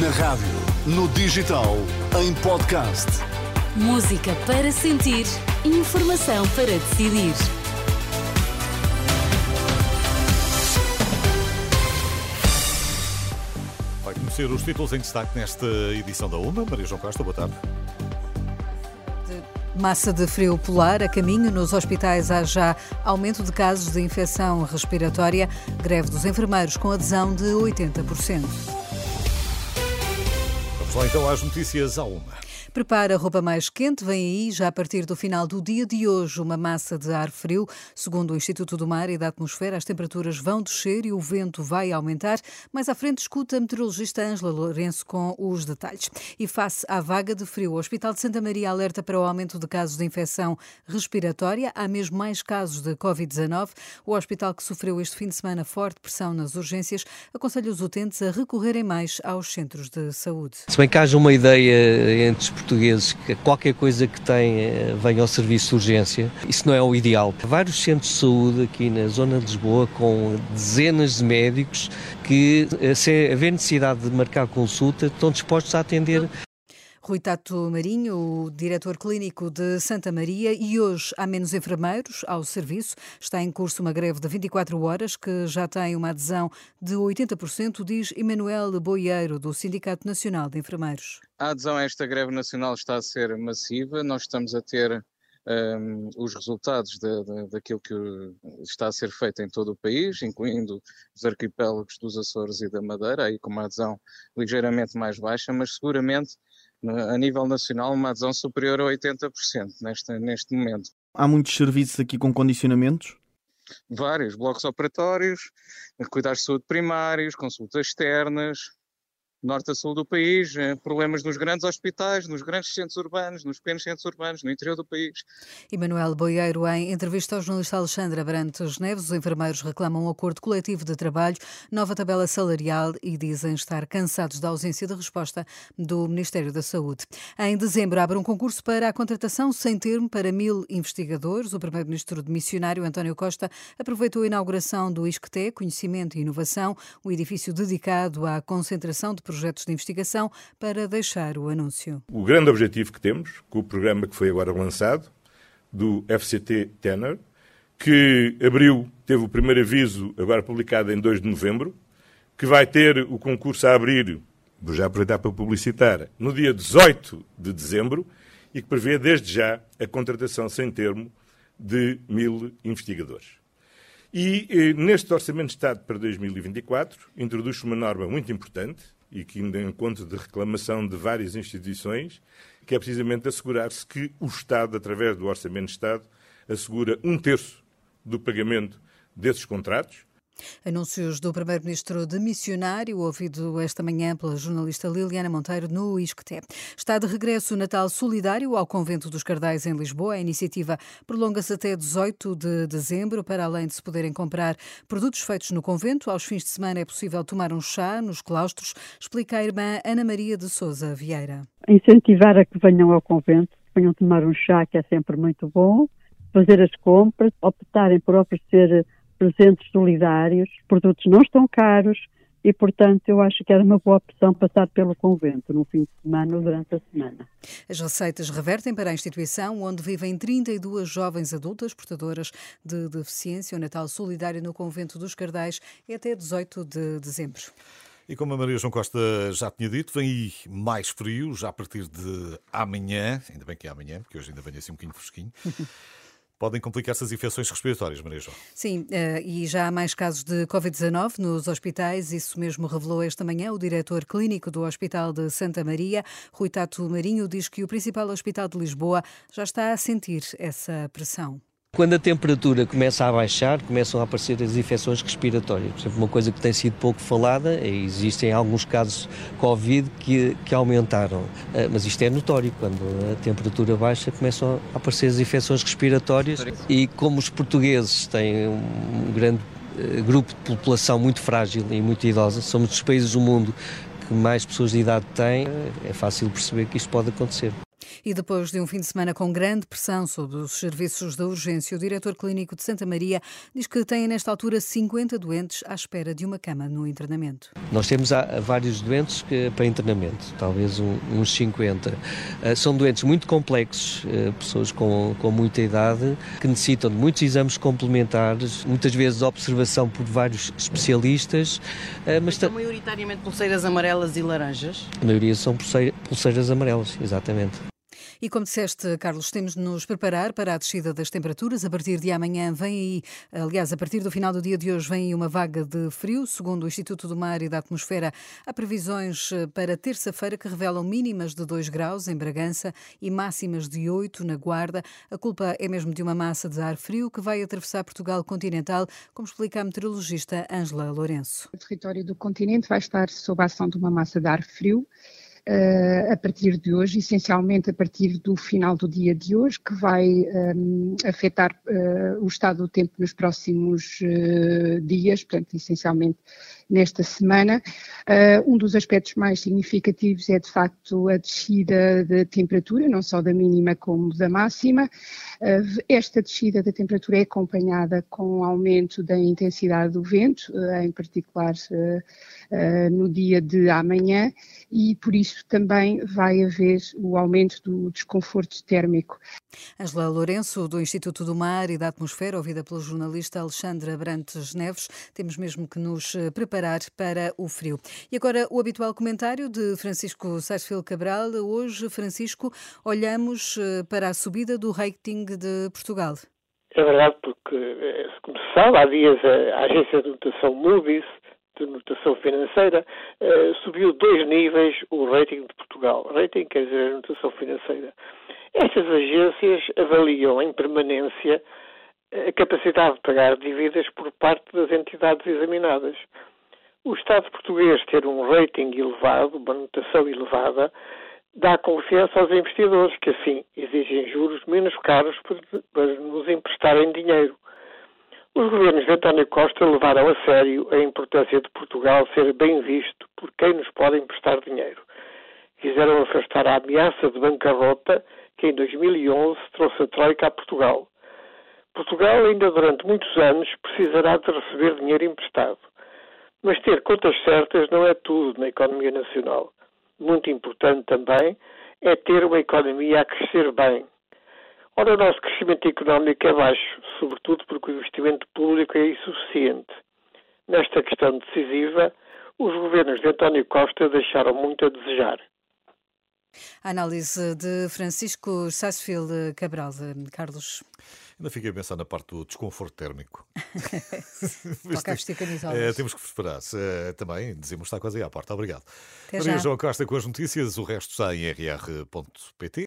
Na rádio, no digital, em podcast. Música para sentir, informação para decidir. Vai conhecer os títulos em destaque nesta edição da UMA. Maria João Costa, boa tarde. Massa de frio polar a caminho. Nos hospitais há já aumento de casos de infecção respiratória. Greve dos enfermeiros com adesão de 80%. Lá então às notícias à UMA. Prepara roupa mais quente, vem aí já a partir do final do dia de hoje uma massa de ar frio. Segundo o Instituto do Mar e da Atmosfera, as temperaturas vão descer e o vento vai aumentar. Mais à frente, escuta a meteorologista Ângela Lourenço com os detalhes. E face à vaga de frio, o Hospital de Santa Maria alerta para o aumento de casos de infecção respiratória. Há mesmo mais casos de Covid-19. O hospital que sofreu este fim de semana forte pressão nas urgências aconselha os utentes a recorrerem mais aos centros de saúde. Se bem que haja uma ideia entre os portugueses que qualquer coisa que tem eh, venha ao serviço de urgência. Isso não é o ideal. Vários centros de saúde aqui na zona de Lisboa com dezenas de médicos que, eh, se haver necessidade de marcar consulta, estão dispostos a atender. Rui Tato Marinho, o diretor clínico de Santa Maria, e hoje há menos enfermeiros ao serviço. Está em curso uma greve de 24 horas que já tem uma adesão de 80%, diz Emanuel Boieiro, do Sindicato Nacional de Enfermeiros. A adesão a esta greve nacional está a ser massiva. Nós estamos a ter um, os resultados de, de, daquilo que está a ser feito em todo o país, incluindo os arquipélagos dos Açores e da Madeira, aí com uma adesão ligeiramente mais baixa, mas seguramente a nível nacional uma adesão superior a 80% neste, neste momento. Há muitos serviços aqui com condicionamentos? Vários, blocos operatórios, cuidados de saúde primários, consultas externas, norte a sul do país, eh, problemas nos grandes hospitais, nos grandes centros urbanos, nos pequenos centros urbanos, no interior do país. Emanuel Boieiro, em entrevista ao jornalista Alexandre Abrantes Neves, os enfermeiros reclamam um acordo coletivo de trabalho, nova tabela salarial e dizem estar cansados da ausência de resposta do Ministério da Saúde. Em dezembro, abre um concurso para a contratação sem termo para mil investigadores. O primeiro-ministro de missionário, António Costa, aproveitou a inauguração do ISCTE, Conhecimento e Inovação, o edifício dedicado à concentração de projetos de investigação para deixar o anúncio. O grande objetivo que temos com o programa que foi agora lançado, do FCT Tenor, que abriu, teve o primeiro aviso agora publicado em 2 de novembro, que vai ter o concurso a abrir, vou já aproveitar para publicitar, no dia 18 de dezembro e que prevê desde já a contratação sem termo de mil investigadores. E eh, neste Orçamento de Estado para 2024 introduz uma norma muito importante, e que ainda encontro de reclamação de várias instituições, que é precisamente assegurar-se que o Estado, através do Orçamento de Estado, assegura um terço do pagamento desses contratos, Anúncios do Primeiro-Ministro de Missionário, ouvido esta manhã pela jornalista Liliana Monteiro no ISCTE. Está de regresso o Natal Solidário ao Convento dos Cardais em Lisboa. A iniciativa prolonga-se até 18 de dezembro. Para além de se poderem comprar produtos feitos no convento, aos fins de semana é possível tomar um chá nos claustros, explica a irmã Ana Maria de Souza Vieira. Incentivar a que venham ao convento, venham tomar um chá, que é sempre muito bom, fazer as compras, optarem por oferecer presentes solidários, produtos não estão caros e, portanto, eu acho que era uma boa opção passar pelo convento no fim de semana ou durante a semana. As receitas revertem para a instituição onde vivem 32 jovens adultas portadoras de deficiência. O Natal Solidário no Convento dos Cardais é até 18 de dezembro. E como a Maria João Costa já tinha dito, vem aí mais frio, já a partir de amanhã, ainda bem que é amanhã, porque hoje ainda vem assim um bocadinho fresquinho. podem complicar-se as infecções respiratórias, Maria João. Sim, eh, e já há mais casos de Covid-19 nos hospitais, isso mesmo revelou esta manhã o diretor clínico do Hospital de Santa Maria, Rui Tato Marinho, diz que o principal hospital de Lisboa já está a sentir essa pressão. Quando a temperatura começa a baixar, começam a aparecer as infecções respiratórias. Por exemplo, uma coisa que tem sido pouco falada, existem alguns casos Covid que, que aumentaram. Ah, mas isto é notório, quando a temperatura baixa começam a aparecer as infecções respiratórias e como os portugueses têm um grande ah, grupo de população muito frágil e muito idosa, somos dos países do mundo que mais pessoas de idade têm, é fácil perceber que isto pode acontecer. E depois de um fim de semana com grande pressão sobre os serviços da urgência, o diretor clínico de Santa Maria diz que tem nesta altura 50 doentes à espera de uma cama no internamento. Nós temos vários doentes que, para internamento, talvez um, uns 50. Ah, são doentes muito complexos, ah, pessoas com, com muita idade, que necessitam de muitos exames complementares, muitas vezes observação por vários especialistas. Ah, mas são maioritariamente pulseiras amarelas e laranjas? A maioria são pulseiras amarelas, exatamente. E como disseste, Carlos, temos de nos preparar para a descida das temperaturas. A partir de amanhã vem aí, aliás, a partir do final do dia de hoje, vem aí uma vaga de frio. Segundo o Instituto do Mar e da Atmosfera, há previsões eh, para terça-feira que revelam mínimas de 2 graus em Bragança e máximas de 8 na Guarda. A culpa é mesmo de uma massa de ar frio que vai atravessar Portugal continental, como explica a meteorologista Ângela Lourenço. O território do continente vai estar sob a ação de uma massa de ar frio a partir de hoje, essencialmente a partir do final do dia de hoje, que vai um, ehm, afetar uh, o estado do tempo nos próximos uh, dias, portanto, essencialmente nesta semana. um dos aspectos mais significativos é, de facto, a descida da temperatura, não só da mínima como da máxima. esta descida da temperatura é acompanhada com um aumento da intensidade do vento, em particular no dia de amanhã, e por isso também vai haver o aumento do desconforto térmico. Angela Lourenço, do Instituto do Mar e da Atmosfera, ouvida pelo jornalista Alexandra Brantes Neves. Temos mesmo que nos eh, preparar para o frio. E agora o habitual comentário de Francisco Sarsfield Cabral. Hoje, Francisco, olhamos eh, para a subida do rating de Portugal. É verdade, porque, eh, se sabe, há dias a agência de notação Moody's de notação financeira, uh, subiu dois níveis o rating de Portugal. Rating quer dizer a notação financeira. Estas agências avaliam em permanência a capacidade de pagar dívidas por parte das entidades examinadas. O Estado português ter um rating elevado, uma notação elevada, dá confiança aos investidores, que assim exigem juros menos caros para nos emprestarem dinheiro. Os governos de António Costa levaram a sério a importância de Portugal ser bem visto por quem nos pode emprestar dinheiro. Quiseram afastar a ameaça de bancarrota que em 2011 trouxe a Troika a Portugal. Portugal ainda durante muitos anos precisará de receber dinheiro emprestado. Mas ter contas certas não é tudo na economia nacional. Muito importante também é ter uma economia a crescer bem, Ora, o nosso crescimento económico é baixo, sobretudo porque o investimento público é insuficiente. Nesta questão decisiva, os governos de António Costa deixaram muito a desejar. A análise de Francisco Sassfield Cabral. Carlos. Ainda fiquei a pensar na parte do desconforto térmico. Toca é, temos que preparar. É, também dizemos está quase aí à porta. Obrigado. Maria João Costa com as notícias. O resto está em rr.pt.